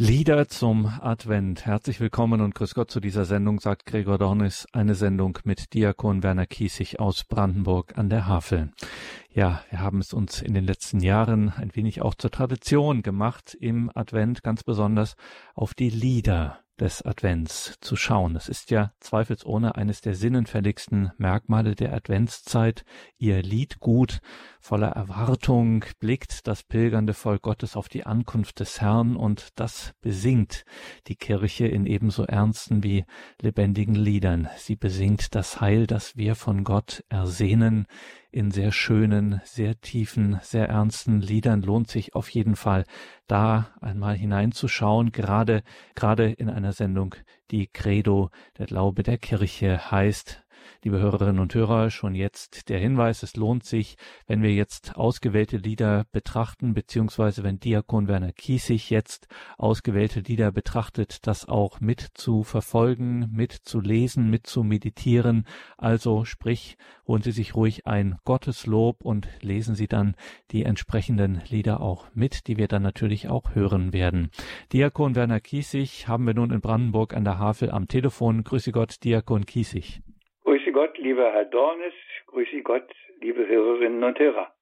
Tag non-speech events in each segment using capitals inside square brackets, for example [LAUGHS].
Lieder zum Advent. Herzlich willkommen und grüß Gott zu dieser Sendung, sagt Gregor Dornis, eine Sendung mit Diakon Werner Kiesig aus Brandenburg an der Havel. Ja, wir haben es uns in den letzten Jahren ein wenig auch zur Tradition gemacht, im Advent ganz besonders auf die Lieder des Advents zu schauen. Es ist ja zweifelsohne eines der sinnenfälligsten Merkmale der Adventszeit. Ihr Liedgut voller Erwartung blickt das pilgernde Volk Gottes auf die Ankunft des Herrn und das besingt die Kirche in ebenso ernsten wie lebendigen Liedern. Sie besingt das Heil, das wir von Gott ersehnen in sehr schönen, sehr tiefen, sehr ernsten Liedern lohnt sich auf jeden Fall da einmal hineinzuschauen, gerade, gerade in einer Sendung, die Credo, der Glaube der Kirche heißt. Liebe Hörerinnen und Hörer, schon jetzt der Hinweis, es lohnt sich, wenn wir jetzt ausgewählte Lieder betrachten, beziehungsweise wenn Diakon Werner Kiesig jetzt ausgewählte Lieder betrachtet, das auch mit zu verfolgen, mit zu lesen, mit zu meditieren. Also sprich, holen Sie sich ruhig ein Gotteslob und lesen Sie dann die entsprechenden Lieder auch mit, die wir dann natürlich auch hören werden. Diakon Werner Kiesig haben wir nun in Brandenburg an der Havel am Telefon. Grüße Gott, Diakon Kiesig. Gott, lieber Herr Dornes, grüße Gott, liebe Hörerinnen und Hörer.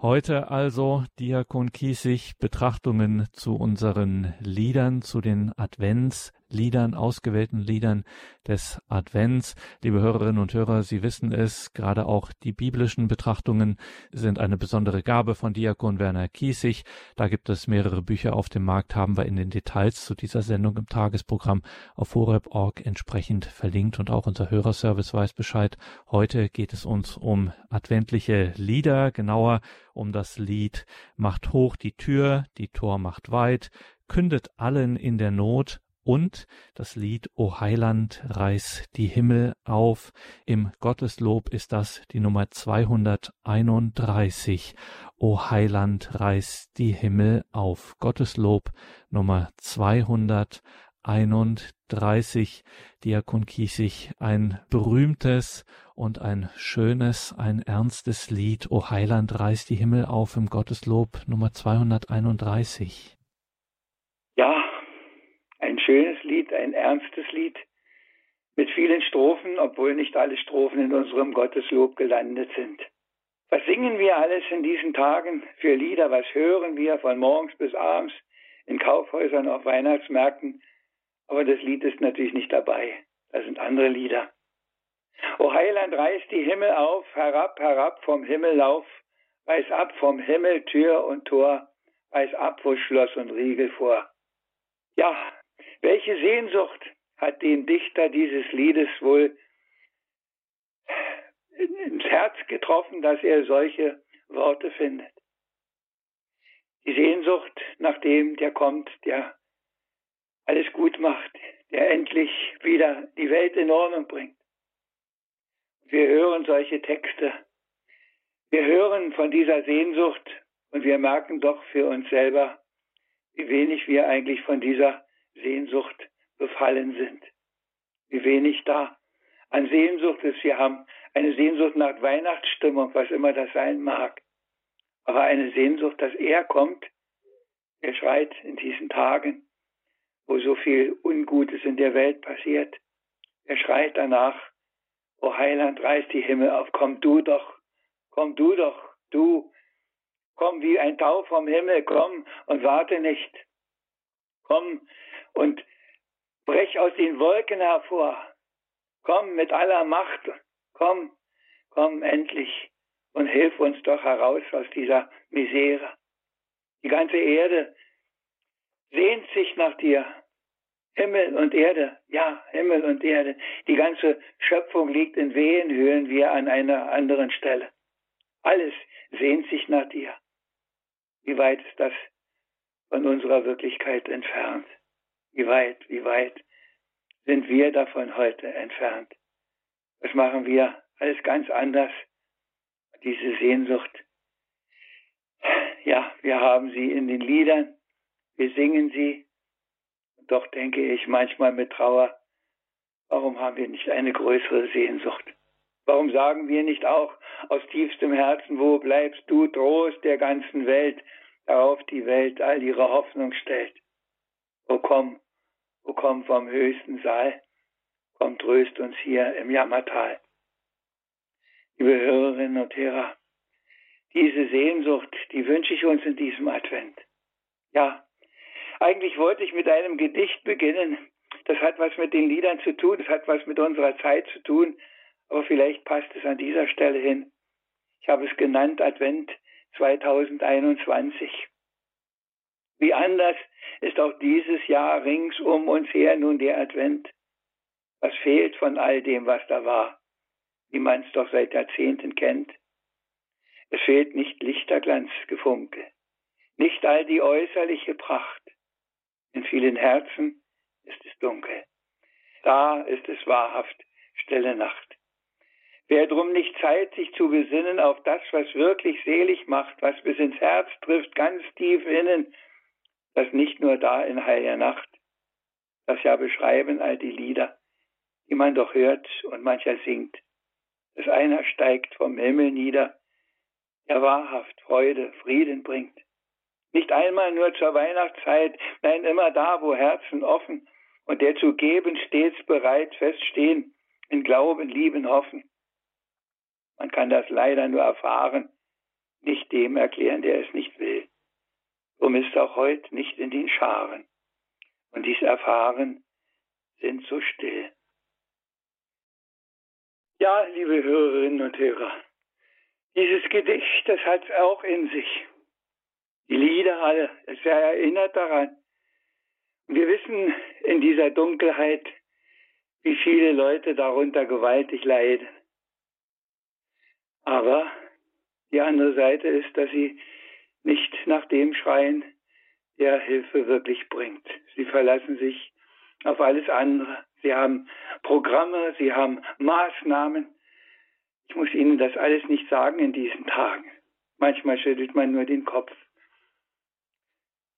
Heute also Diakon Kiesig Betrachtungen zu unseren Liedern, zu den Advents, Liedern, ausgewählten Liedern des Advents. Liebe Hörerinnen und Hörer, Sie wissen es, gerade auch die biblischen Betrachtungen sind eine besondere Gabe von Diakon Werner Kiesig. Da gibt es mehrere Bücher auf dem Markt, haben wir in den Details zu dieser Sendung im Tagesprogramm auf horeb.org entsprechend verlinkt und auch unser Hörerservice weiß Bescheid. Heute geht es uns um adventliche Lieder, genauer um das Lied Macht hoch die Tür, die Tor macht weit, kündet allen in der Not, und das Lied O Heiland reiß die Himmel auf. Im Gotteslob ist das die Nummer 231. O Heiland reiß die Himmel auf. Gotteslob Nummer 231. Diakon Kiesig, ein berühmtes und ein schönes, ein ernstes Lied. O Heiland reiß die Himmel auf im Gotteslob Nummer 231. Ein schönes Lied, ein ernstes Lied mit vielen Strophen, obwohl nicht alle Strophen in unserem Gotteslob gelandet sind. Was singen wir alles in diesen Tagen für Lieder? Was hören wir von morgens bis abends in Kaufhäusern, auf Weihnachtsmärkten? Aber das Lied ist natürlich nicht dabei. Da sind andere Lieder. O Heiland, reiß die Himmel auf, herab, herab vom Himmel lauf, reiß ab vom Himmel Tür und Tor, reiß ab, wo Schloss und Riegel vor. Ja, welche Sehnsucht hat den Dichter dieses Liedes wohl ins Herz getroffen, dass er solche Worte findet? Die Sehnsucht nach dem, der kommt, der alles gut macht, der endlich wieder die Welt in Ordnung bringt. Wir hören solche Texte. Wir hören von dieser Sehnsucht und wir merken doch für uns selber, wie wenig wir eigentlich von dieser Sehnsucht befallen sind. Wie wenig da an Sehnsucht ist. Wir haben eine Sehnsucht nach Weihnachtsstimmung, was immer das sein mag. Aber eine Sehnsucht, dass er kommt, er schreit in diesen Tagen, wo so viel Ungutes in der Welt passiert. Er schreit danach, O Heiland, reiß die Himmel auf, komm du doch, komm du doch, du, komm wie ein Tau vom Himmel, komm und warte nicht. Komm und brech aus den Wolken hervor. Komm mit aller Macht, komm, komm endlich und hilf uns doch heraus aus dieser Misere. Die ganze Erde sehnt sich nach dir. Himmel und Erde, ja, Himmel und Erde. Die ganze Schöpfung liegt in Wehenhöhen wie an einer anderen Stelle. Alles sehnt sich nach dir. Wie weit ist das von unserer Wirklichkeit entfernt? Wie weit, wie weit sind wir davon heute entfernt? Was machen wir alles ganz anders? Diese Sehnsucht. Ja, wir haben sie in den Liedern, wir singen sie. Doch denke ich manchmal mit Trauer, warum haben wir nicht eine größere Sehnsucht? Warum sagen wir nicht auch aus tiefstem Herzen, wo bleibst du Trost der ganzen Welt, darauf die Welt all ihre Hoffnung stellt? O komm, o komm vom höchsten Saal, komm, tröst uns hier im Jammertal. Liebe Hörerinnen und Hörer, diese Sehnsucht, die wünsche ich uns in diesem Advent. Ja, eigentlich wollte ich mit einem Gedicht beginnen. Das hat was mit den Liedern zu tun, das hat was mit unserer Zeit zu tun, aber vielleicht passt es an dieser Stelle hin. Ich habe es genannt Advent 2021. Wie anders ist auch dieses Jahr rings um uns her nun der Advent. Was fehlt von all dem, was da war, wie man es doch seit Jahrzehnten kennt? Es fehlt nicht Lichterglanzgefunke, nicht all die äußerliche Pracht. In vielen Herzen ist es dunkel. Da ist es wahrhaft stille Nacht. Wer drum nicht Zeit, sich zu besinnen auf das, was wirklich selig macht, was bis ins Herz trifft, ganz tief innen, das nicht nur da in heiliger Nacht, das ja beschreiben all die Lieder, die man doch hört und mancher singt, dass einer steigt vom Himmel nieder, der wahrhaft Freude, Frieden bringt. Nicht einmal nur zur Weihnachtszeit, nein, immer da, wo Herzen offen und der zu geben stets bereit feststehen, in Glauben, Lieben, Hoffen. Man kann das leider nur erfahren, nicht dem erklären, der es nicht will. Drum ist auch heute nicht in den Scharen. Und dies Erfahren sind so still. Ja, liebe Hörerinnen und Hörer, dieses Gedicht, das hat es auch in sich. Die Lieder alle, es erinnert daran. Wir wissen in dieser Dunkelheit, wie viele Leute darunter gewaltig leiden. Aber die andere Seite ist, dass sie nicht nach dem schreien, der Hilfe wirklich bringt. Sie verlassen sich auf alles andere. Sie haben Programme, sie haben Maßnahmen. Ich muss Ihnen das alles nicht sagen in diesen Tagen. Manchmal schüttelt man nur den Kopf.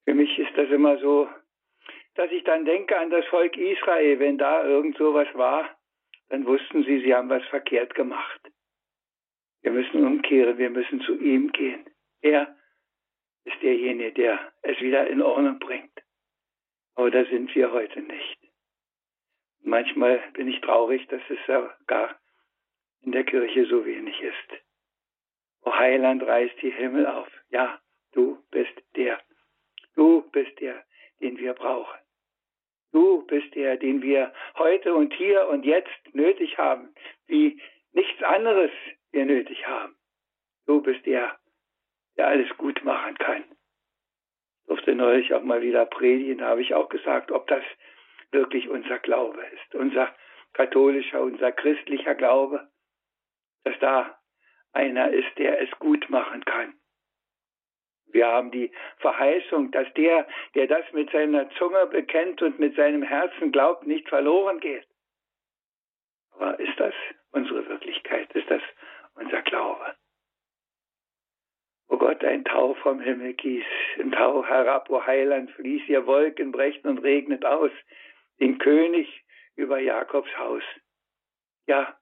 Für mich ist das immer so, dass ich dann denke an das Volk Israel. Wenn da irgend so was war, dann wussten sie, sie haben was verkehrt gemacht. Wir müssen umkehren, wir müssen zu ihm gehen. Er ist derjenige, der es wieder in Ordnung bringt. Aber da sind wir heute nicht. Manchmal bin ich traurig, dass es gar in der Kirche so wenig ist. O Heiland reißt die Himmel auf. Ja, du bist der. Du bist der, den wir brauchen. Du bist der, den wir heute und hier und jetzt nötig haben, wie nichts anderes wir nötig haben. Du bist der, der alles gut machen kann. Ich durfte neulich auch mal wieder predigen, habe ich auch gesagt, ob das wirklich unser Glaube ist, unser katholischer, unser christlicher Glaube, dass da einer ist, der es gut machen kann. Wir haben die Verheißung, dass der, der das mit seiner Zunge bekennt und mit seinem Herzen glaubt, nicht verloren geht. Aber ist das unsere Wirklichkeit? Ist das unser Glaube? Gott, ein Tau vom Himmel gieß, ein Tau herab, o Heiland, fließ ihr Wolken, brecht und regnet aus, den König über Jakobs Haus. Ja,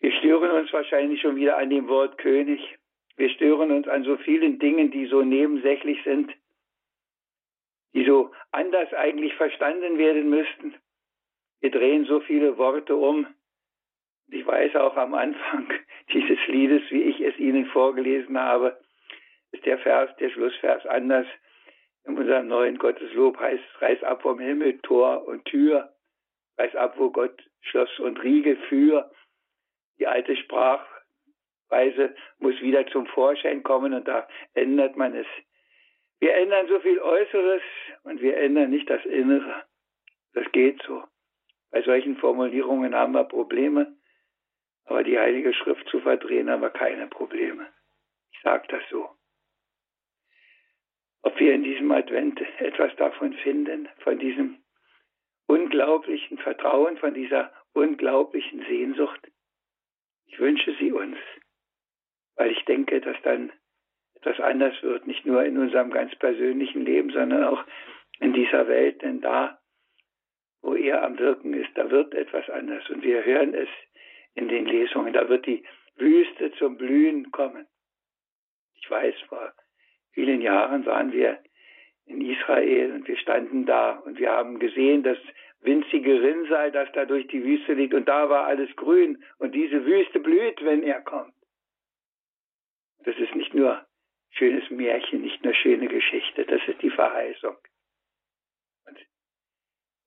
wir stören uns wahrscheinlich schon wieder an dem Wort König. Wir stören uns an so vielen Dingen, die so nebensächlich sind, die so anders eigentlich verstanden werden müssten. Wir drehen so viele Worte um. Ich weiß auch am Anfang dieses Liedes, wie ich es Ihnen vorgelesen habe, ist der Vers, der Schlussvers anders. In unserem neuen Gotteslob heißt es, reiß ab vom Himmel Tor und Tür, reiß ab, wo Gott Schloss und Riegel für. Die alte Sprachweise muss wieder zum Vorschein kommen und da ändert man es. Wir ändern so viel Äußeres und wir ändern nicht das Innere. Das geht so. Bei solchen Formulierungen haben wir Probleme. Aber die Heilige Schrift zu verdrehen, haben wir keine Probleme. Ich sage das so. Ob wir in diesem Advent etwas davon finden, von diesem unglaublichen Vertrauen, von dieser unglaublichen Sehnsucht, ich wünsche sie uns, weil ich denke, dass dann etwas anders wird, nicht nur in unserem ganz persönlichen Leben, sondern auch in dieser Welt, denn da, wo er am Wirken ist, da wird etwas anders und wir hören es in den Lesungen. Da wird die Wüste zum Blühen kommen. Ich weiß, vor vielen Jahren waren wir in Israel und wir standen da und wir haben gesehen, das winzige Rinnsal, das da durch die Wüste liegt und da war alles grün und diese Wüste blüht, wenn er kommt. Das ist nicht nur schönes Märchen, nicht nur schöne Geschichte, das ist die Verheißung.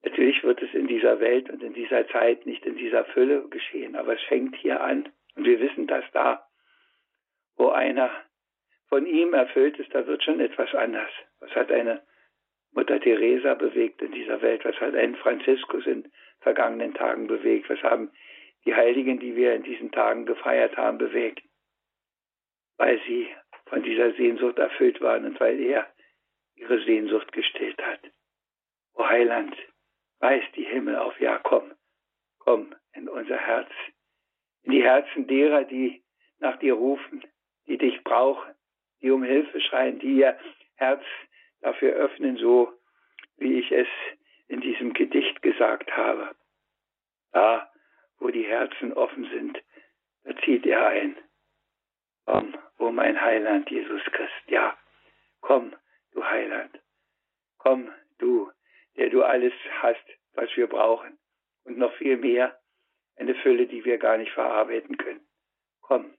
Natürlich wird es in dieser Welt und in dieser Zeit nicht in dieser Fülle geschehen, aber es fängt hier an und wir wissen, dass da, wo einer von ihm erfüllt ist, da wird schon etwas anders. Was hat eine Mutter Teresa bewegt in dieser Welt? Was hat einen Franziskus in vergangenen Tagen bewegt? Was haben die Heiligen, die wir in diesen Tagen gefeiert haben, bewegt? Weil sie von dieser Sehnsucht erfüllt waren und weil er ihre Sehnsucht gestillt hat. O Heiland, reiß die Himmel auf, ja komm, komm in unser Herz, in die Herzen derer, die nach dir rufen, die dich brauchen, die um Hilfe schreien, die ihr Herz dafür öffnen, so wie ich es in diesem Gedicht gesagt habe. Da, wo die Herzen offen sind, da zieht er ein. Komm, o mein Heiland Jesus Christ, ja, komm, du Heiland, komm, du, der du alles hast, was wir brauchen und noch viel mehr, eine Fülle, die wir gar nicht verarbeiten können. Komm,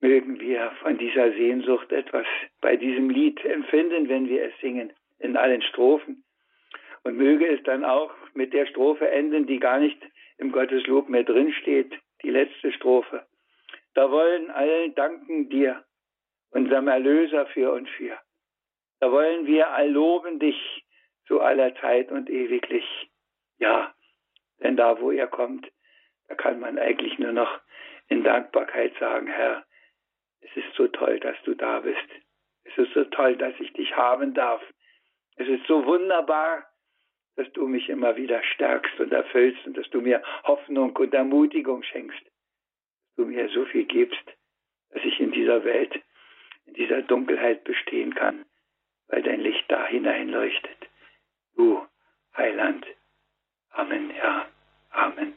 mögen wir von dieser Sehnsucht etwas bei diesem Lied empfinden, wenn wir es singen, in allen Strophen. Und möge es dann auch mit der Strophe enden, die gar nicht im Gotteslob mehr drinsteht, die letzte Strophe. Da wollen allen danken dir, unserem Erlöser für und für. Da wollen wir all loben dich zu aller Zeit und ewiglich. Ja, denn da, wo er kommt, da kann man eigentlich nur noch in Dankbarkeit sagen, Herr, es ist so toll, dass du da bist. Es ist so toll, dass ich dich haben darf. Es ist so wunderbar, dass du mich immer wieder stärkst und erfüllst und dass du mir Hoffnung und Ermutigung schenkst. Dass du mir so viel gibst, dass ich in dieser Welt, in dieser Dunkelheit bestehen kann, weil dein Licht da hineinleuchtet. Du, Heiland. Amen, ja. Amen.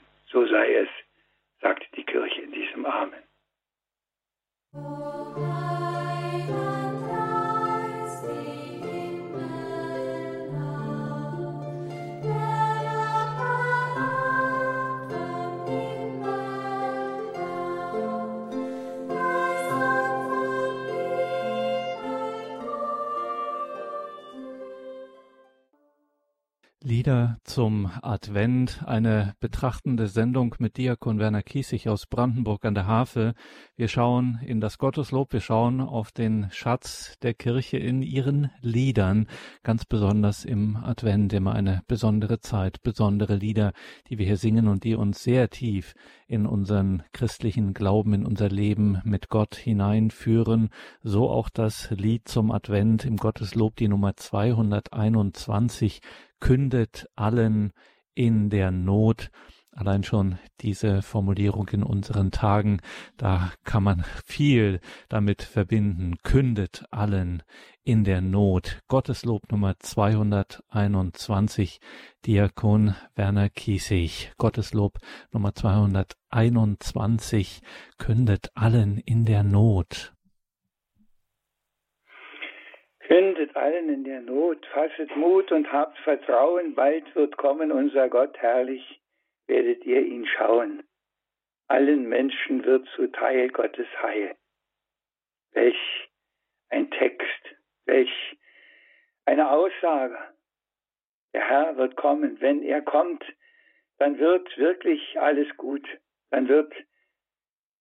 Lieder zum Advent, eine betrachtende Sendung mit Diakon Werner Kiesig aus Brandenburg an der Havel. Wir schauen in das Gotteslob, wir schauen auf den Schatz der Kirche in ihren Liedern, ganz besonders im Advent, immer eine besondere Zeit, besondere Lieder, die wir hier singen und die uns sehr tief in unseren christlichen Glauben, in unser Leben mit Gott hineinführen. So auch das Lied zum Advent im Gotteslob, die Nummer 221 kündet allen in der Not. Allein schon diese Formulierung in unseren Tagen, da kann man viel damit verbinden. Kündet allen in der Not. Gotteslob Nummer 221, Diakon Werner Kiesig. Gotteslob Nummer 221, kündet allen in der Not. Kündet allen in der Not, fasset Mut und habt Vertrauen, bald wird kommen unser Gott herrlich, werdet ihr ihn schauen. Allen Menschen wird zuteil Gottes Heil. Welch ein Text, welch eine Aussage. Der Herr wird kommen. Wenn er kommt, dann wird wirklich alles gut. Dann wird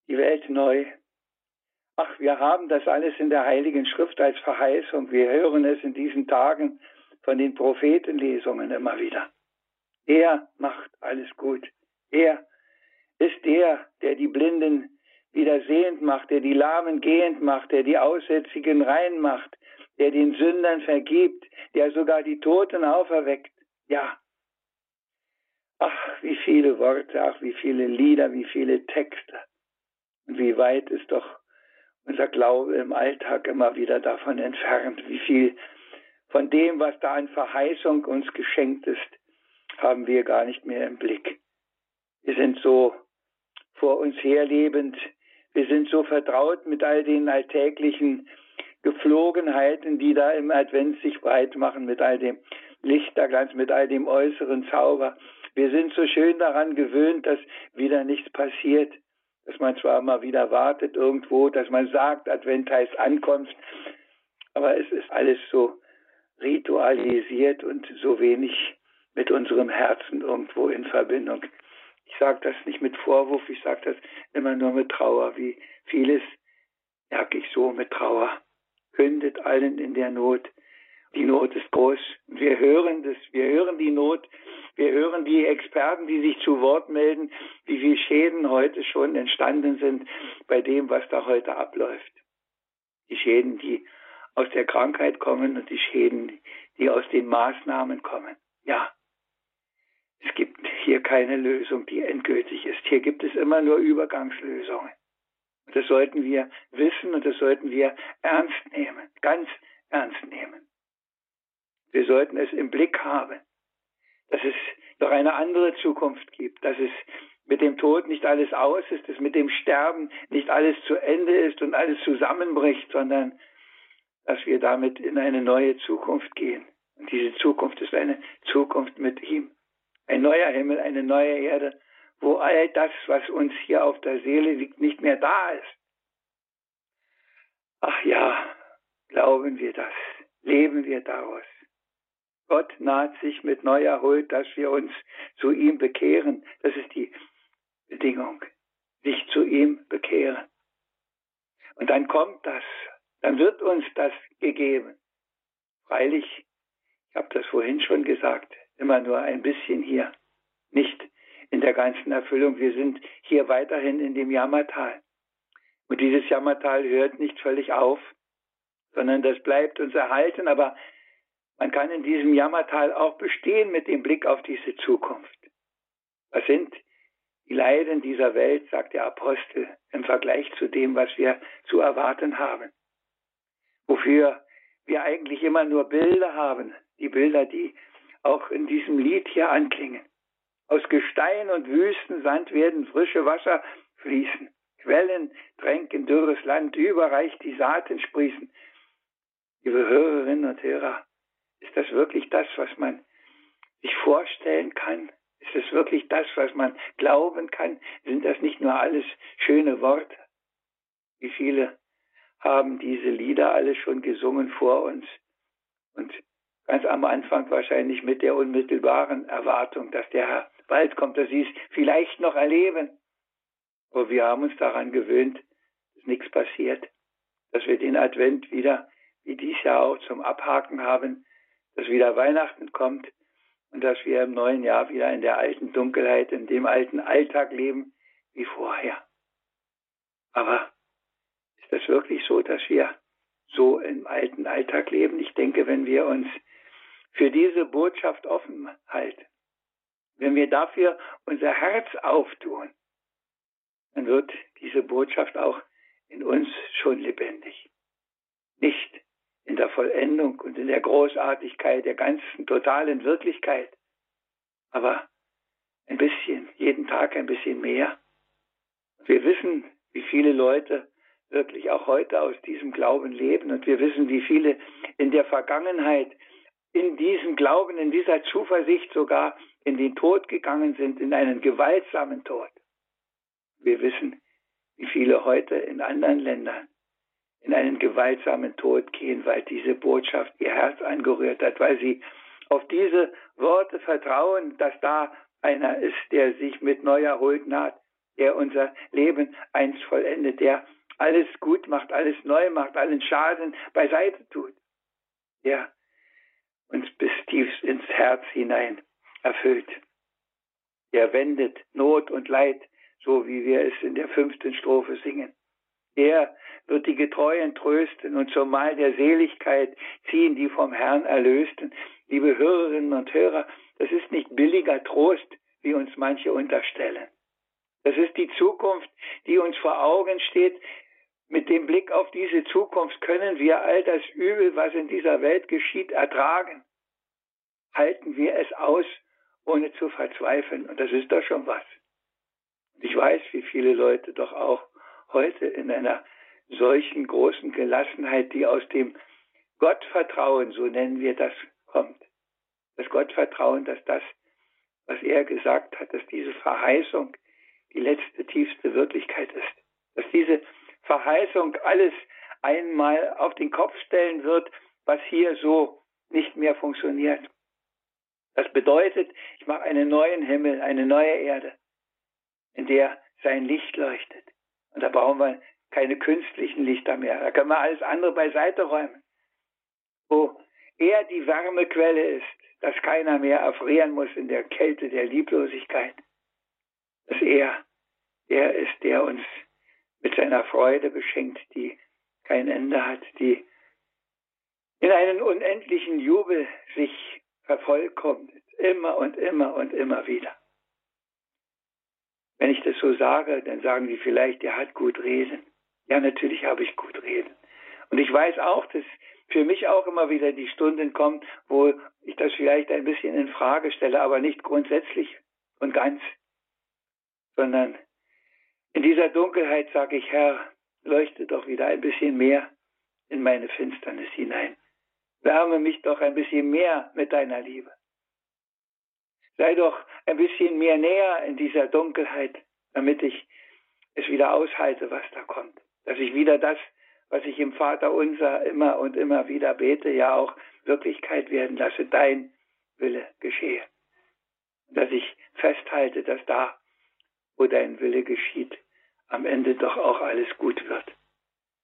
die Welt neu. Ach, wir haben das alles in der Heiligen Schrift als Verheißung. Wir hören es in diesen Tagen von den Prophetenlesungen immer wieder. Er macht alles gut. Er ist der, der die Blinden wieder sehend macht, der die Lahmen gehend macht, der die Aussätzigen rein macht, der den Sündern vergibt, der sogar die Toten auferweckt. Ja. Ach, wie viele Worte, ach, wie viele Lieder, wie viele Texte. Und wie weit ist doch unser Glaube im Alltag immer wieder davon entfernt. Wie viel von dem, was da an Verheißung uns geschenkt ist, haben wir gar nicht mehr im Blick. Wir sind so vor uns herlebend, wir sind so vertraut mit all den alltäglichen Gepflogenheiten, die da im Advent sich breit machen mit all dem Lichterglanz, mit all dem äußeren Zauber. Wir sind so schön daran gewöhnt, dass wieder nichts passiert, dass man zwar mal wieder wartet irgendwo, dass man sagt, Advent heißt Ankunft, aber es ist alles so ritualisiert und so wenig mit unserem Herzen irgendwo in Verbindung. Ich sage das nicht mit Vorwurf, ich sage das immer nur mit Trauer, wie vieles merke ich so mit Trauer. Kündet allen in der Not. Die Not ist groß. Wir hören das, wir hören die Not, wir hören die Experten, die sich zu Wort melden, wie viele Schäden heute schon entstanden sind bei dem, was da heute abläuft. Die Schäden, die aus der Krankheit kommen und die Schäden, die aus den Maßnahmen kommen. Ja, es gibt hier keine Lösung, die endgültig ist. Hier gibt es immer nur Übergangslösungen. Und das sollten wir wissen und das sollten wir ernst nehmen, ganz ernst nehmen. Wir sollten es im Blick haben, dass es noch eine andere Zukunft gibt, dass es mit dem Tod nicht alles aus ist, dass mit dem Sterben nicht alles zu Ende ist und alles zusammenbricht, sondern dass wir damit in eine neue Zukunft gehen. Und diese Zukunft ist eine Zukunft mit ihm. Ein neuer Himmel, eine neue Erde, wo all das, was uns hier auf der Seele liegt, nicht mehr da ist. Ach ja, glauben wir das, leben wir daraus. Gott naht sich mit neuer Huld, dass wir uns zu ihm bekehren. Das ist die Bedingung, sich zu ihm bekehren. Und dann kommt das, dann wird uns das gegeben. Freilich, ich habe das vorhin schon gesagt, immer nur ein bisschen hier, nicht in der ganzen Erfüllung. Wir sind hier weiterhin in dem Jammertal. Und dieses Jammertal hört nicht völlig auf, sondern das bleibt uns erhalten, aber man kann in diesem Jammertal auch bestehen mit dem Blick auf diese Zukunft. Was sind die Leiden dieser Welt, sagt der Apostel, im Vergleich zu dem, was wir zu erwarten haben? Wofür wir eigentlich immer nur Bilder haben, die Bilder, die auch in diesem Lied hier anklingen. Aus Gestein und Wüstensand werden frische Wasser fließen. Quellen tränken dürres Land, überreich die Saaten sprießen. Liebe Hörerinnen und Hörer, ist das wirklich das, was man sich vorstellen kann? Ist es wirklich das, was man glauben kann? Sind das nicht nur alles schöne Worte? Wie viele haben diese Lieder alle schon gesungen vor uns? Und ganz am Anfang wahrscheinlich mit der unmittelbaren Erwartung, dass der Herr bald kommt, dass sie es vielleicht noch erleben. Aber wir haben uns daran gewöhnt, dass nichts passiert, dass wir den Advent wieder, wie dies Jahr auch, zum Abhaken haben, dass wieder Weihnachten kommt und dass wir im neuen Jahr wieder in der alten Dunkelheit, in dem alten Alltag leben wie vorher. Aber ist das wirklich so, dass wir so im alten Alltag leben? Ich denke, wenn wir uns für diese Botschaft offen halten, wenn wir dafür unser Herz auftun, dann wird diese Botschaft auch in uns schon lebendig. Nicht in der Vollendung und in der Großartigkeit der ganzen totalen Wirklichkeit, aber ein bisschen, jeden Tag ein bisschen mehr. Wir wissen, wie viele Leute wirklich auch heute aus diesem Glauben leben und wir wissen, wie viele in der Vergangenheit in diesem Glauben, in dieser Zuversicht sogar in den Tod gegangen sind, in einen gewaltsamen Tod. Wir wissen, wie viele heute in anderen Ländern in einen gewaltsamen Tod gehen, weil diese Botschaft ihr Herz angerührt hat, weil sie auf diese Worte vertrauen, dass da einer ist, der sich mit neuer Huld naht, der unser Leben einst vollendet, der alles gut macht, alles neu macht, allen Schaden beiseite tut, der uns bis tief ins Herz hinein erfüllt. Er wendet Not und Leid, so wie wir es in der fünften Strophe singen. Er wird die Getreuen trösten und zum Mahl der Seligkeit ziehen, die vom Herrn erlösten. Liebe Hörerinnen und Hörer, das ist nicht billiger Trost, wie uns manche unterstellen. Das ist die Zukunft, die uns vor Augen steht. Mit dem Blick auf diese Zukunft können wir all das Übel, was in dieser Welt geschieht, ertragen. Halten wir es aus ohne zu verzweifeln. Und das ist doch schon was. Ich weiß, wie viele Leute doch auch heute in einer solchen großen Gelassenheit, die aus dem Gottvertrauen, so nennen wir das, kommt. Das Gottvertrauen, dass das, was er gesagt hat, dass diese Verheißung die letzte, tiefste Wirklichkeit ist. Dass diese Verheißung alles einmal auf den Kopf stellen wird, was hier so nicht mehr funktioniert. Das bedeutet, ich mache einen neuen Himmel, eine neue Erde, in der sein Licht leuchtet. Und da brauchen wir keine künstlichen Lichter mehr. Da können wir alles andere beiseite räumen. Wo er die Wärmequelle ist, dass keiner mehr erfrieren muss in der Kälte der Lieblosigkeit. Dass er, er ist, der uns mit seiner Freude beschenkt, die kein Ende hat, die in einen unendlichen Jubel sich vervollkommnet, immer und immer und immer wieder. Wenn ich das so sage, dann sagen Sie vielleicht, er hat gut reden. Ja, natürlich habe ich gut reden. Und ich weiß auch, dass für mich auch immer wieder die Stunden kommen, wo ich das vielleicht ein bisschen in Frage stelle, aber nicht grundsätzlich und ganz, sondern in dieser Dunkelheit sage ich, Herr, leuchte doch wieder ein bisschen mehr in meine Finsternis hinein. Wärme mich doch ein bisschen mehr mit deiner Liebe. Sei doch ein bisschen mehr näher in dieser Dunkelheit, damit ich es wieder aushalte, was da kommt. Dass ich wieder das, was ich im Vater unser immer und immer wieder bete, ja auch Wirklichkeit werden lasse. Dein Wille geschehe. Dass ich festhalte, dass da, wo dein Wille geschieht, am Ende doch auch alles gut wird.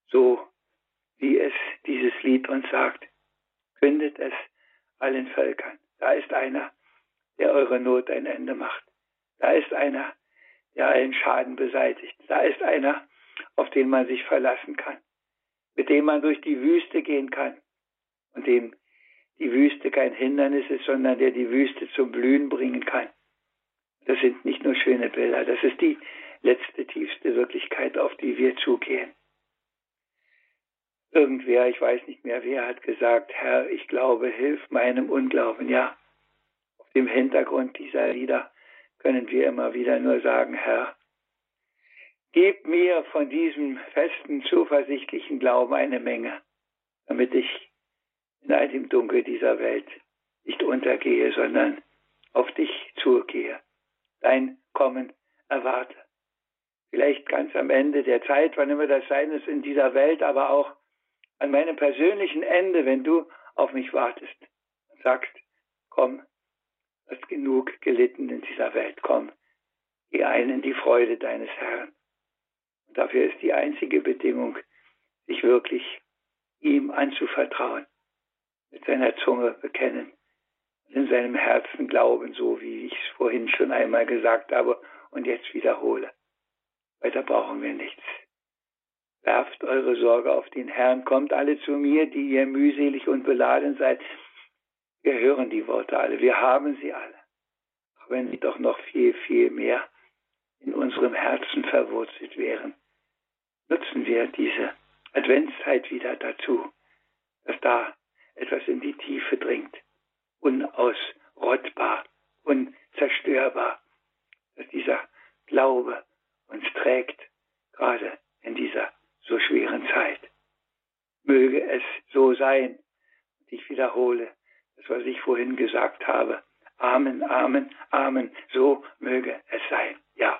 So wie es dieses Lied uns sagt, kündet es allen Völkern. Da ist einer, der eure Not ein Ende macht. Da ist einer, der allen Schaden beseitigt. Da ist einer, auf den man sich verlassen kann, mit dem man durch die Wüste gehen kann und dem die Wüste kein Hindernis ist, sondern der die Wüste zum Blühen bringen kann. Das sind nicht nur schöne Bilder, das ist die letzte, tiefste Wirklichkeit, auf die wir zugehen. Irgendwer, ich weiß nicht mehr wer, hat gesagt, Herr, ich glaube, hilf meinem Unglauben. Ja, dem Hintergrund dieser Lieder können wir immer wieder nur sagen, Herr, gib mir von diesem festen, zuversichtlichen Glauben eine Menge, damit ich in all dem Dunkel dieser Welt nicht untergehe, sondern auf dich zugehe, dein Kommen erwarte. Vielleicht ganz am Ende der Zeit, wann immer das sein ist in dieser Welt, aber auch an meinem persönlichen Ende, wenn du auf mich wartest und sagst, komm, hast genug gelitten in dieser Welt, komm, geh ein in die Freude deines Herrn. Und dafür ist die einzige Bedingung, sich wirklich ihm anzuvertrauen, mit seiner Zunge bekennen und in seinem Herzen glauben, so wie ich es vorhin schon einmal gesagt habe und jetzt wiederhole. Weiter brauchen wir nichts. Werft eure Sorge auf den Herrn, kommt alle zu mir, die ihr mühselig und beladen seid. Wir hören die Worte alle, wir haben sie alle. Auch wenn sie doch noch viel, viel mehr in unserem Herzen verwurzelt wären. Nutzen wir diese Adventszeit wieder dazu, dass da etwas in die Tiefe dringt, unausrottbar, unzerstörbar, dass dieser Glaube uns trägt, gerade in dieser so schweren Zeit. Möge es so sein. Und ich wiederhole das, was ich vorhin gesagt habe. Amen, Amen, Amen. So möge es sein. Ja.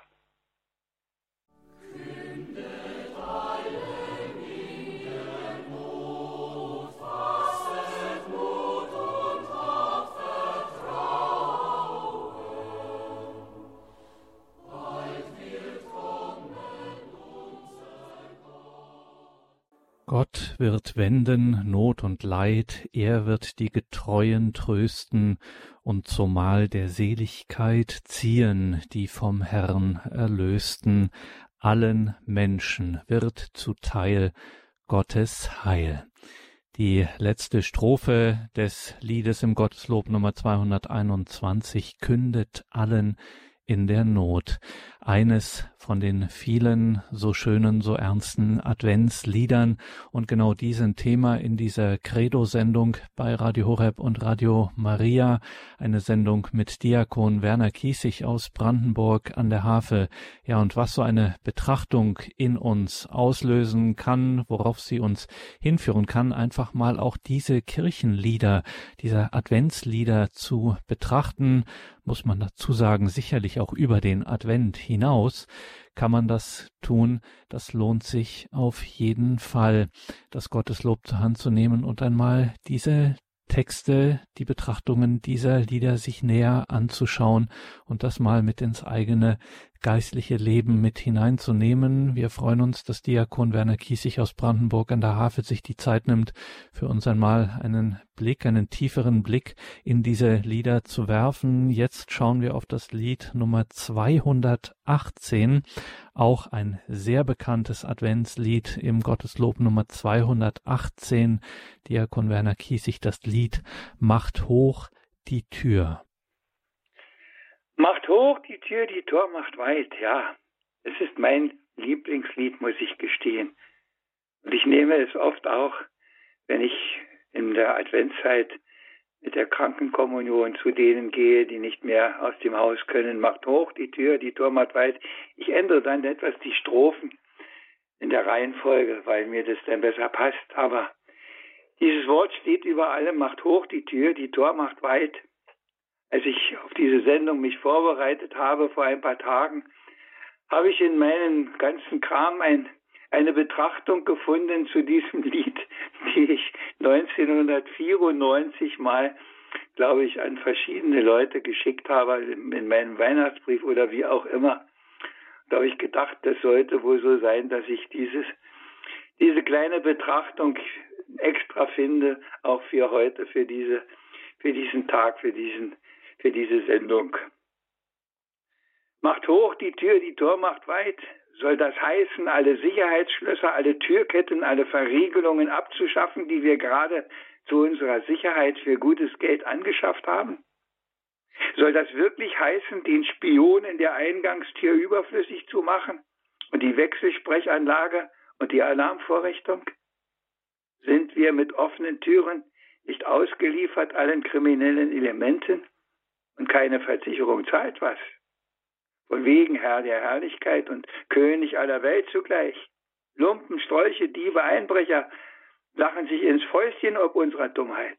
Gott wird wenden Not und Leid, er wird die Getreuen trösten und zumal der Seligkeit ziehen, die vom Herrn Erlösten, allen Menschen wird zuteil Gottes Heil. Die letzte Strophe des Liedes im Gotteslob Nummer 221 kündet allen in der Not. Eines von den vielen so schönen, so ernsten Adventsliedern und genau diesen Thema in dieser Credo-Sendung bei Radio Horeb und Radio Maria, eine Sendung mit Diakon Werner Kiesig aus Brandenburg an der Havel. Ja, und was so eine Betrachtung in uns auslösen kann, worauf sie uns hinführen kann, einfach mal auch diese Kirchenlieder, diese Adventslieder zu betrachten, muss man dazu sagen, sicherlich auch über den Advent hinaus kann man das tun. Das lohnt sich auf jeden Fall, das Gotteslob zur Hand zu nehmen und einmal diese Texte, die Betrachtungen dieser Lieder sich näher anzuschauen und das mal mit ins eigene geistliche Leben mit hineinzunehmen. Wir freuen uns, dass Diakon Werner Kiesig aus Brandenburg an der Havel sich die Zeit nimmt, für uns einmal einen Blick, einen tieferen Blick in diese Lieder zu werfen. Jetzt schauen wir auf das Lied Nummer 218, auch ein sehr bekanntes Adventslied im Gotteslob Nummer 218. Diakon Werner Kiesig das Lied Macht hoch die Tür. Macht hoch die Tür, die Tor macht weit, ja. Es ist mein Lieblingslied, muss ich gestehen. Und ich nehme es oft auch, wenn ich in der Adventszeit mit der Krankenkommunion zu denen gehe, die nicht mehr aus dem Haus können. Macht hoch die Tür, die Tor macht weit. Ich ändere dann etwas die Strophen in der Reihenfolge, weil mir das dann besser passt. Aber dieses Wort steht über allem, macht hoch die Tür, die Tor macht weit als ich auf diese Sendung mich vorbereitet habe vor ein paar Tagen, habe ich in meinem ganzen Kram ein, eine Betrachtung gefunden zu diesem [LAUGHS] Lied, die ich 1994 mal, glaube ich, an verschiedene Leute geschickt habe, in meinem Weihnachtsbrief oder wie auch immer. Da habe ich gedacht, das sollte wohl so sein, dass ich dieses, diese kleine Betrachtung extra finde, auch für heute, für diese, für diesen Tag, für diesen für diese Sendung. Macht hoch die Tür, die Tor macht weit. Soll das heißen, alle Sicherheitsschlösser, alle Türketten, alle Verriegelungen abzuschaffen, die wir gerade zu unserer Sicherheit für gutes Geld angeschafft haben? Soll das wirklich heißen, den Spion in der Eingangstür überflüssig zu machen und die Wechselsprechanlage und die Alarmvorrichtung? Sind wir mit offenen Türen nicht ausgeliefert allen kriminellen Elementen? Und keine Versicherung zahlt was. Von wegen Herr der Herrlichkeit und König aller Welt zugleich. Lumpen, Strolche, Diebe, Einbrecher lachen sich ins Fäustchen ob unserer Dummheit.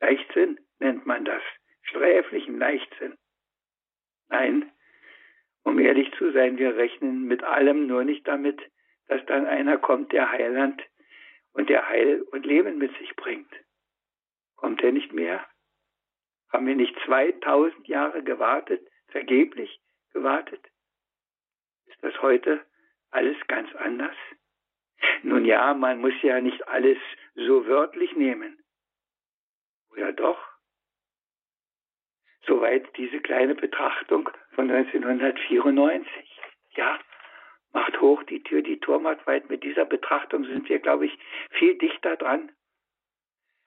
Leichtsinn nennt man das, sträflichen Leichtsinn. Nein, um ehrlich zu sein, wir rechnen mit allem, nur nicht damit, dass dann einer kommt, der Heiland und der Heil und Leben mit sich bringt. Kommt er nicht mehr? Haben wir nicht 2000 Jahre gewartet, vergeblich gewartet? Ist das heute alles ganz anders? Nun ja, man muss ja nicht alles so wörtlich nehmen. Oder doch? Soweit diese kleine Betrachtung von 1994. Ja, macht hoch die Tür, die Tor macht weit. Mit dieser Betrachtung sind wir, glaube ich, viel dichter dran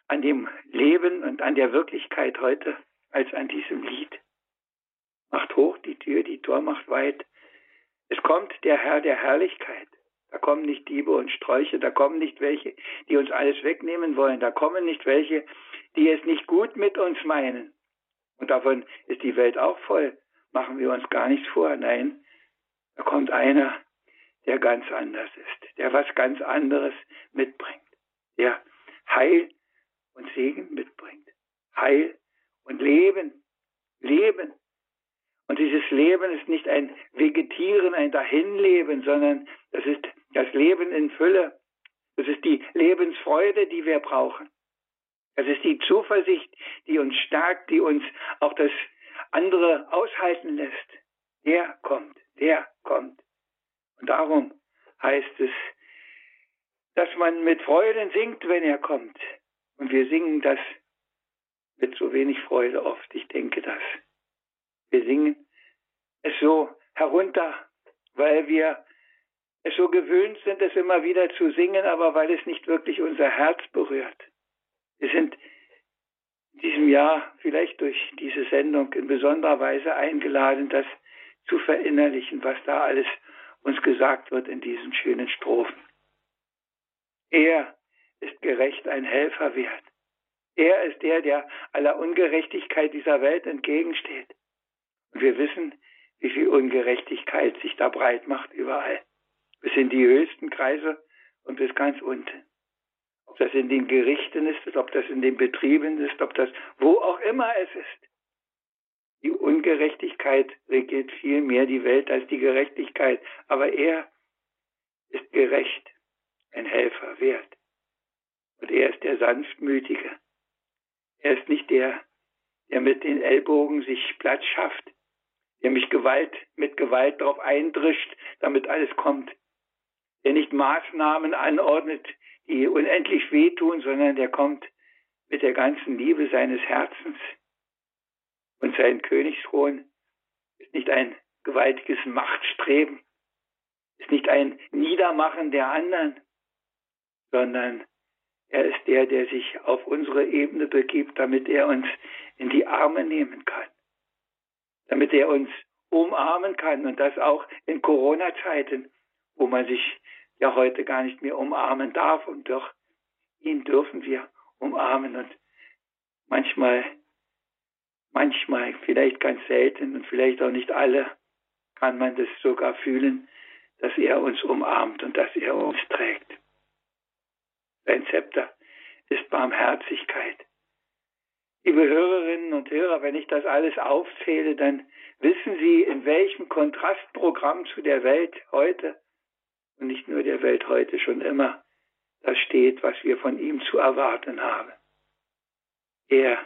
an dem Leben und an der Wirklichkeit heute als an diesem Lied. Macht hoch die Tür, die Tor macht weit. Es kommt der Herr der Herrlichkeit. Da kommen nicht Diebe und Sträuche, da kommen nicht welche, die uns alles wegnehmen wollen, da kommen nicht welche, die es nicht gut mit uns meinen. Und davon ist die Welt auch voll. Machen wir uns gar nichts vor. Nein, da kommt einer, der ganz anders ist, der was ganz anderes mitbringt, der Heil und Segen mitbringt. Heil und Leben. Leben. Und dieses Leben ist nicht ein Vegetieren, ein Dahinleben, sondern das ist das Leben in Fülle. Das ist die Lebensfreude, die wir brauchen. Das ist die Zuversicht, die uns stärkt, die uns auch das andere aushalten lässt. Der kommt, der kommt. Und darum heißt es, dass man mit Freuden singt, wenn er kommt. Und wir singen das mit so wenig Freude oft. Ich denke das. Wir singen es so herunter, weil wir es so gewöhnt sind, es immer wieder zu singen, aber weil es nicht wirklich unser Herz berührt. Wir sind in diesem Jahr vielleicht durch diese Sendung in besonderer Weise eingeladen, das zu verinnerlichen, was da alles uns gesagt wird in diesen schönen Strophen. Er ist gerecht ein Helfer wert. Er ist der, der aller Ungerechtigkeit dieser Welt entgegensteht. Und wir wissen, wie viel Ungerechtigkeit sich da breit macht überall. Bis in die höchsten Kreise und bis ganz unten. Ob das in den Gerichten ist, ob das in den Betrieben ist, ob das wo auch immer es ist. Die Ungerechtigkeit regiert viel mehr die Welt als die Gerechtigkeit. Aber er ist gerecht, ein Helfer wert. Und er ist der Sanftmütige. Er ist nicht der, der mit den Ellbogen sich Platz schafft, der mich Gewalt, mit Gewalt darauf eindrischt, damit alles kommt, der nicht Maßnahmen anordnet, die unendlich wehtun, sondern der kommt mit der ganzen Liebe seines Herzens. Und sein Königsthron ist nicht ein gewaltiges Machtstreben, ist nicht ein Niedermachen der anderen, sondern er ist der, der sich auf unsere Ebene begibt, damit er uns in die Arme nehmen kann, damit er uns umarmen kann und das auch in Corona-Zeiten, wo man sich ja heute gar nicht mehr umarmen darf und doch ihn dürfen wir umarmen und manchmal, manchmal, vielleicht ganz selten und vielleicht auch nicht alle, kann man das sogar fühlen, dass er uns umarmt und dass er uns trägt. Sein Zepter ist Barmherzigkeit. Liebe Hörerinnen und Hörer, wenn ich das alles aufzähle, dann wissen Sie, in welchem Kontrastprogramm zu der Welt heute und nicht nur der Welt heute schon immer das steht, was wir von ihm zu erwarten haben. Er,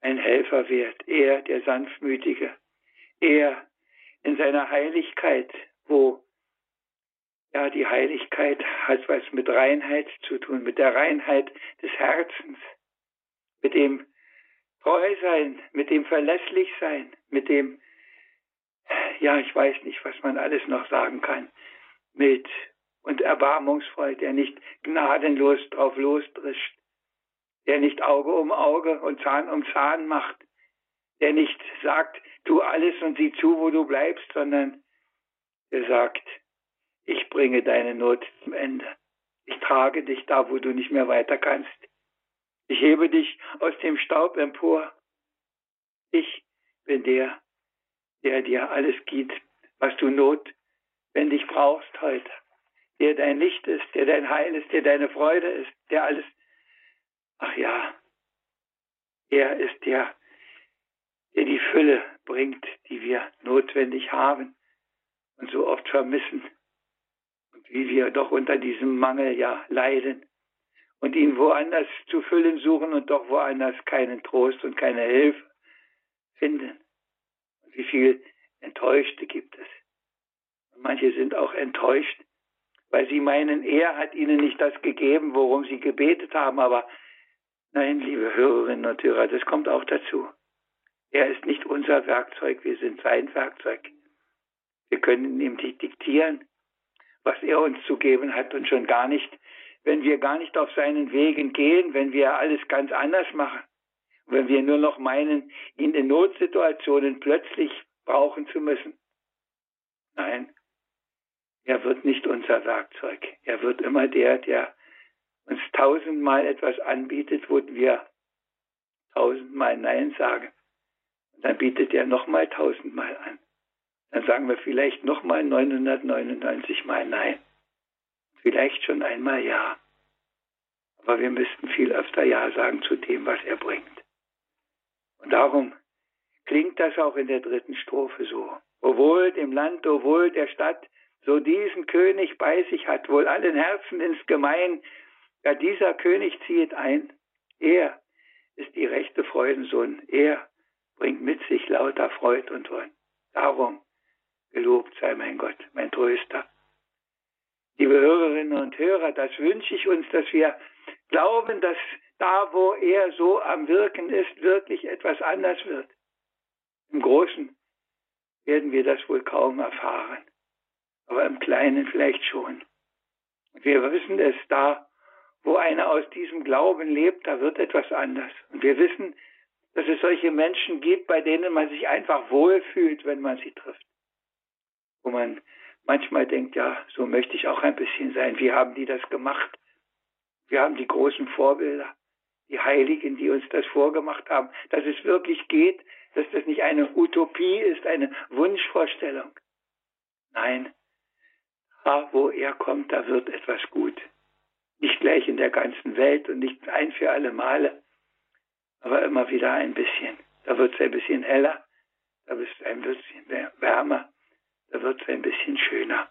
ein Helfer wert, er, der Sanftmütige, er in seiner Heiligkeit, wo ja, die Heiligkeit hat was mit Reinheit zu tun, mit der Reinheit des Herzens, mit dem Treusein, mit dem Verlässlichsein, mit dem, ja, ich weiß nicht, was man alles noch sagen kann, mild und erbarmungsvoll, der nicht gnadenlos drauf losdrischt, der nicht Auge um Auge und Zahn um Zahn macht, der nicht sagt, tu alles und sieh zu, wo du bleibst, sondern der sagt, ich bringe deine Not zum Ende. Ich trage dich da, wo du nicht mehr weiter kannst. Ich hebe dich aus dem Staub empor. Ich bin der, der dir alles gibt, was du notwendig brauchst heute. Der dein Licht ist, der dein Heil ist, der deine Freude ist, der alles. Ach ja, er ist der, der die Fülle bringt, die wir notwendig haben und so oft vermissen wie wir doch unter diesem Mangel ja leiden und ihn woanders zu füllen suchen und doch woanders keinen Trost und keine Hilfe finden. Und wie viel Enttäuschte gibt es. Und manche sind auch enttäuscht, weil sie meinen, er hat ihnen nicht das gegeben, worum sie gebetet haben. Aber nein, liebe Hörerinnen und Hörer, das kommt auch dazu. Er ist nicht unser Werkzeug, wir sind sein Werkzeug. Wir können ihm nicht diktieren, was er uns zu geben hat und schon gar nicht, wenn wir gar nicht auf seinen Wegen gehen, wenn wir alles ganz anders machen, wenn wir nur noch meinen, ihn in Notsituationen plötzlich brauchen zu müssen. Nein, er wird nicht unser Werkzeug. Er wird immer der, der uns tausendmal etwas anbietet, wo wir tausendmal Nein sagen. Und dann bietet er nochmal tausendmal an. Dann sagen wir vielleicht nochmal 999 Mal Nein. Vielleicht schon einmal Ja. Aber wir müssten viel öfter Ja sagen zu dem, was er bringt. Und darum klingt das auch in der dritten Strophe so. Obwohl dem Land, obwohl der Stadt, so diesen König bei sich hat, wohl allen Herzen ins Gemein, ja dieser König zieht ein. Er ist die rechte Freudensohn. Er bringt mit sich lauter Freud und Wonn. Darum Gelobt sei mein Gott, mein Tröster. Liebe Hörerinnen und Hörer, das wünsche ich uns, dass wir glauben, dass da, wo er so am Wirken ist, wirklich etwas anders wird. Im Großen werden wir das wohl kaum erfahren, aber im Kleinen vielleicht schon. Wir wissen es da, wo einer aus diesem Glauben lebt, da wird etwas anders. Und wir wissen, dass es solche Menschen gibt, bei denen man sich einfach wohlfühlt, wenn man sie trifft. Wo man manchmal denkt, ja, so möchte ich auch ein bisschen sein. Wie haben die das gemacht? Wir haben die großen Vorbilder, die Heiligen, die uns das vorgemacht haben, dass es wirklich geht, dass das nicht eine Utopie ist, eine Wunschvorstellung. Nein, da wo er kommt, da wird etwas gut. Nicht gleich in der ganzen Welt und nicht ein für alle Male, aber immer wieder ein bisschen. Da wird es ein bisschen heller, da wird es ein bisschen wärmer, da wird es ein bisschen schöner.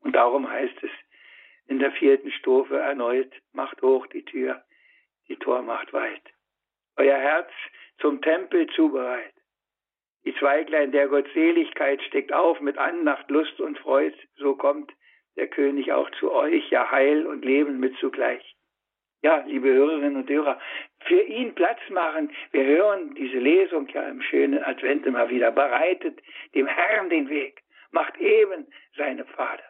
Und darum heißt es in der vierten Strophe erneut, macht hoch die Tür, die Tor macht weit. Euer Herz zum Tempel zubereit. Die Zweiglein der Gottseligkeit steckt auf mit Andacht, Lust und Freud, so kommt der König auch zu euch, ja Heil und Leben mit zugleich. Ja, liebe Hörerinnen und Hörer, für ihn Platz machen. Wir hören diese Lesung ja im schönen Advent immer wieder. Bereitet dem Herrn den Weg, macht eben seine Pfade,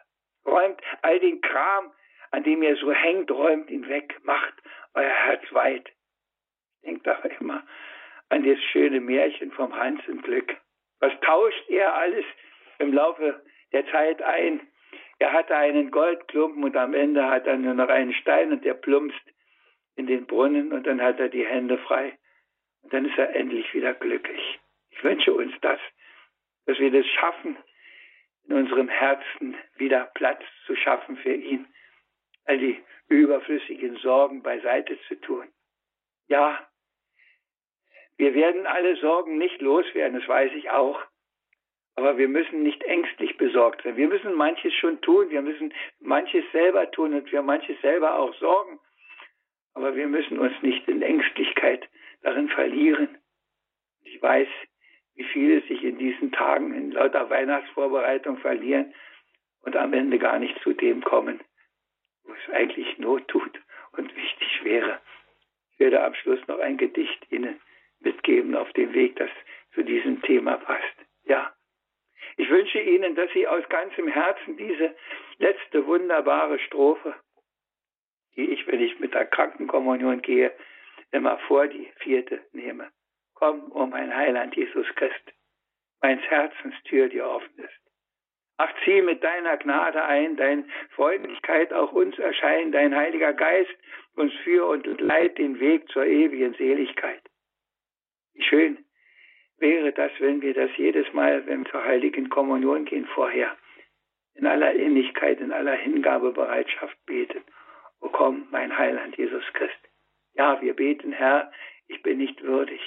räumt all den Kram, an dem ihr so hängt, räumt ihn weg, macht euer Herz weit. Denkt doch immer an das schöne Märchen vom Hans im Glück. Was tauscht er alles im Laufe der Zeit ein? Er hatte einen Goldklumpen und am Ende hat er nur noch einen Stein und der plumpst in den Brunnen und dann hat er die Hände frei und dann ist er endlich wieder glücklich. Ich wünsche uns das, dass wir das schaffen, in unserem Herzen wieder Platz zu schaffen für ihn, all die überflüssigen Sorgen beiseite zu tun. Ja, wir werden alle Sorgen nicht loswerden, das weiß ich auch. Aber wir müssen nicht ängstlich besorgt sein. Wir müssen manches schon tun. Wir müssen manches selber tun und wir manches selber auch sorgen. Aber wir müssen uns nicht in Ängstlichkeit darin verlieren. Ich weiß, wie viele sich in diesen Tagen in lauter Weihnachtsvorbereitung verlieren und am Ende gar nicht zu dem kommen, wo es eigentlich Not tut und wichtig wäre. Ich werde am Schluss noch ein Gedicht Ihnen mitgeben auf dem Weg, das zu diesem Thema passt. Ja. Ich wünsche Ihnen, dass Sie aus ganzem Herzen diese letzte wunderbare Strophe, die ich, wenn ich mit der Krankenkommunion gehe, immer vor die vierte nehme. Komm, o oh mein Heiland Jesus Christ, meins Herzens Tür dir offen ist. Ach, zieh mit deiner Gnade ein, dein Freundlichkeit auch uns erscheint, dein Heiliger Geist uns führ und leit den Weg zur ewigen Seligkeit. Wie schön wäre das, wenn wir das jedes Mal, wenn wir zur heiligen Kommunion gehen, vorher in aller Innigkeit, in aller Hingabebereitschaft beten. O komm, mein Heiland Jesus Christ. Ja, wir beten, Herr, ich bin nicht würdig.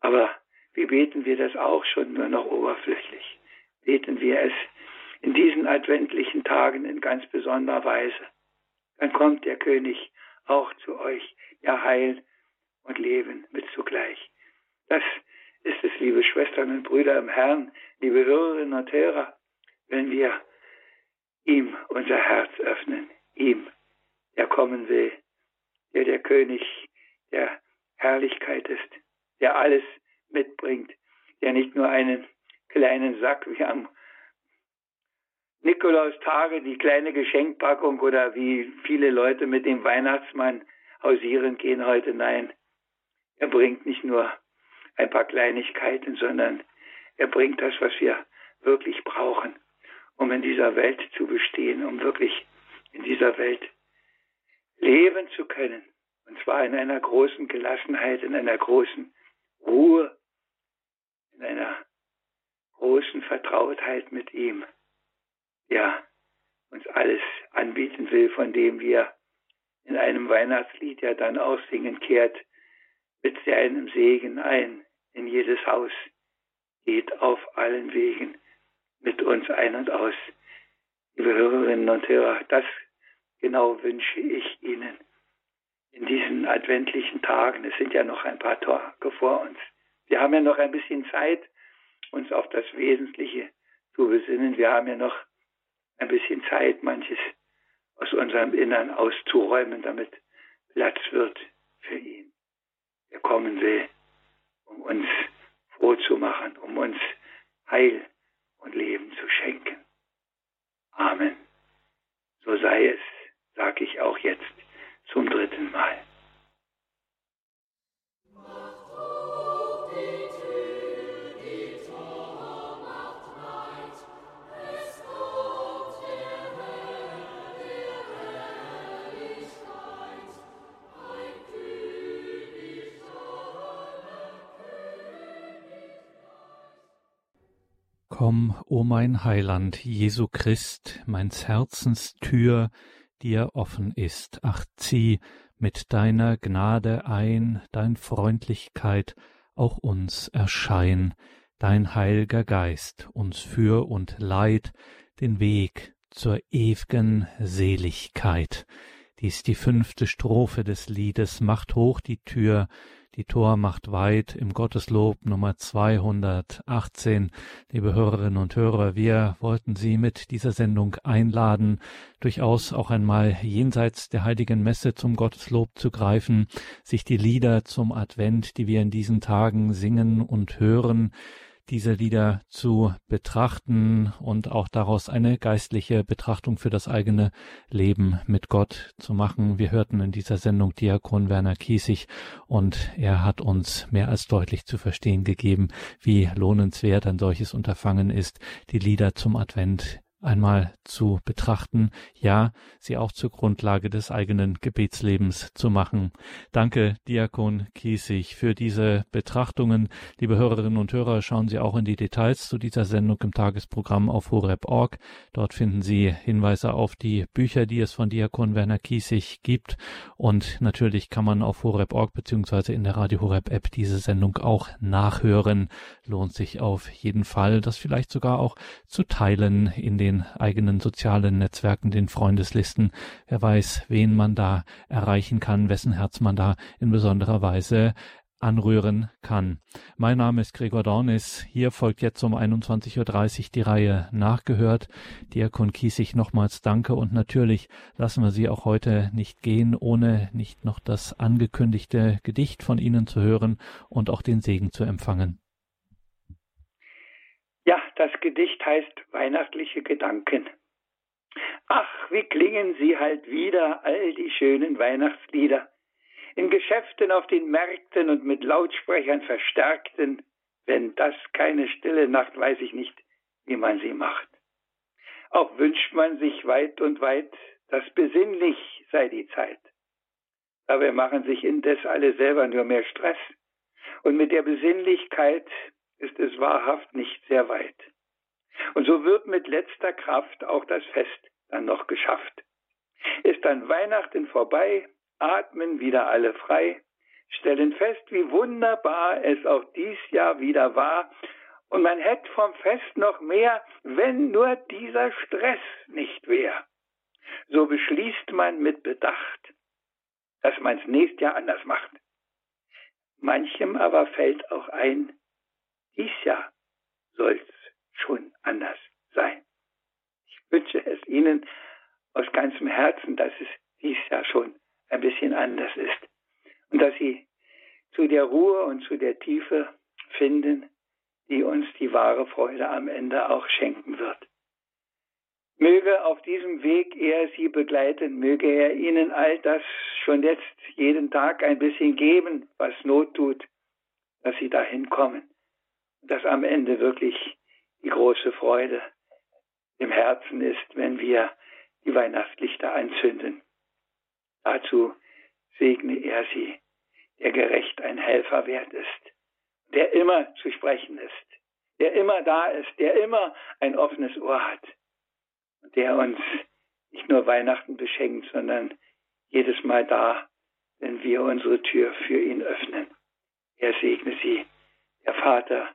Aber wie beten wir das auch schon nur noch oberflächlich? Beten wir es in diesen adventlichen Tagen in ganz besonderer Weise. Dann kommt der König auch zu euch, ja Heil und Leben mit zugleich. Das ist es, liebe Schwestern und Brüder im Herrn, liebe Hörerinnen und Hörer, wenn wir ihm unser Herz öffnen, ihm, der kommen will, der der König der Herrlichkeit ist, der alles mitbringt, der nicht nur einen kleinen Sack wie am Nikolaustage, die kleine Geschenkpackung oder wie viele Leute mit dem Weihnachtsmann hausieren gehen heute, nein, er bringt nicht nur ein paar Kleinigkeiten, sondern er bringt das, was wir wirklich brauchen, um in dieser Welt zu bestehen, um wirklich in dieser Welt leben zu können. Und zwar in einer großen Gelassenheit, in einer großen Ruhe, in einer großen Vertrautheit mit ihm, der uns alles anbieten will, von dem wir in einem Weihnachtslied ja dann auch singen kehrt mit seinem Segen ein in jedes Haus, geht auf allen Wegen mit uns ein und aus. Liebe Hörerinnen und Hörer, das genau wünsche ich Ihnen in diesen adventlichen Tagen. Es sind ja noch ein paar Tage vor uns. Wir haben ja noch ein bisschen Zeit, uns auf das Wesentliche zu besinnen. Wir haben ja noch ein bisschen Zeit, manches aus unserem Innern auszuräumen, damit Platz wird für ihn, der kommen will um uns froh zu machen, um uns Heil und Leben zu schenken. Amen. So sei es sage ich auch jetzt zum dritten Mal. Komm, o mein Heiland, Jesu Christ, meins Herzens Tür dir offen ist. Ach, zieh mit deiner Gnade ein, dein Freundlichkeit auch uns erschein, dein heilger Geist uns für und leid den Weg zur ew'gen Seligkeit. Dies die fünfte Strophe des Liedes, macht hoch die Tür, die Tor macht weit. Im Gotteslob Nummer 218. Liebe Hörerinnen und Hörer, wir wollten Sie mit dieser Sendung einladen, durchaus auch einmal jenseits der heiligen Messe zum Gotteslob zu greifen, sich die Lieder zum Advent, die wir in diesen Tagen singen und hören, diese Lieder zu betrachten und auch daraus eine geistliche Betrachtung für das eigene Leben mit Gott zu machen. Wir hörten in dieser Sendung Diakon Werner Kiesig und er hat uns mehr als deutlich zu verstehen gegeben, wie lohnenswert ein solches Unterfangen ist, die Lieder zum Advent einmal zu betrachten, ja, sie auch zur Grundlage des eigenen Gebetslebens zu machen. Danke, Diakon Kiesig, für diese Betrachtungen. Liebe Hörerinnen und Hörer, schauen Sie auch in die Details zu dieser Sendung im Tagesprogramm auf horeb.org. Dort finden Sie Hinweise auf die Bücher, die es von Diakon Werner Kiesig gibt. Und natürlich kann man auf horeb.org beziehungsweise in der Radio Horeb App diese Sendung auch nachhören. Lohnt sich auf jeden Fall, das vielleicht sogar auch zu teilen in den eigenen sozialen Netzwerken, den Freundeslisten. Wer weiß, wen man da erreichen kann, wessen Herz man da in besonderer Weise anrühren kann. Mein Name ist Gregor Dornis. Hier folgt jetzt um 21.30 Uhr die Reihe Nachgehört. Diakon Kiesig nochmals danke und natürlich lassen wir Sie auch heute nicht gehen, ohne nicht noch das angekündigte Gedicht von Ihnen zu hören und auch den Segen zu empfangen. Ja, das Gedicht heißt Weihnachtliche Gedanken. Ach, wie klingen sie halt wieder, all die schönen Weihnachtslieder. In Geschäften, auf den Märkten und mit Lautsprechern verstärkten. Wenn das keine stille Nacht, weiß ich nicht, wie man sie macht. Auch wünscht man sich weit und weit, dass besinnlich sei die Zeit. Dabei machen sich indes alle selber nur mehr Stress. Und mit der Besinnlichkeit ist es wahrhaft nicht sehr weit. Und so wird mit letzter Kraft auch das Fest dann noch geschafft. Ist dann Weihnachten vorbei, atmen wieder alle frei, stellen fest, wie wunderbar es auch dies Jahr wieder war, und man hätte vom Fest noch mehr, wenn nur dieser Stress nicht wäre. So beschließt man mit Bedacht, dass man's nächstes Jahr anders macht. Manchem aber fällt auch ein, dies Jahr soll's schon anders sein. Ich wünsche es Ihnen aus ganzem Herzen, dass es dies Jahr schon ein bisschen anders ist und dass Sie zu der Ruhe und zu der Tiefe finden, die uns die wahre Freude am Ende auch schenken wird. Möge auf diesem Weg er Sie begleiten, möge er Ihnen all das schon jetzt jeden Tag ein bisschen geben, was Not tut, dass Sie dahin kommen dass am Ende wirklich die große Freude im Herzen ist, wenn wir die Weihnachtslichter anzünden. Dazu segne er sie, der gerecht ein Helfer wert ist, der immer zu sprechen ist, der immer da ist, der immer ein offenes Ohr hat und der uns nicht nur Weihnachten beschenkt, sondern jedes Mal da, wenn wir unsere Tür für ihn öffnen. Er segne sie, der Vater,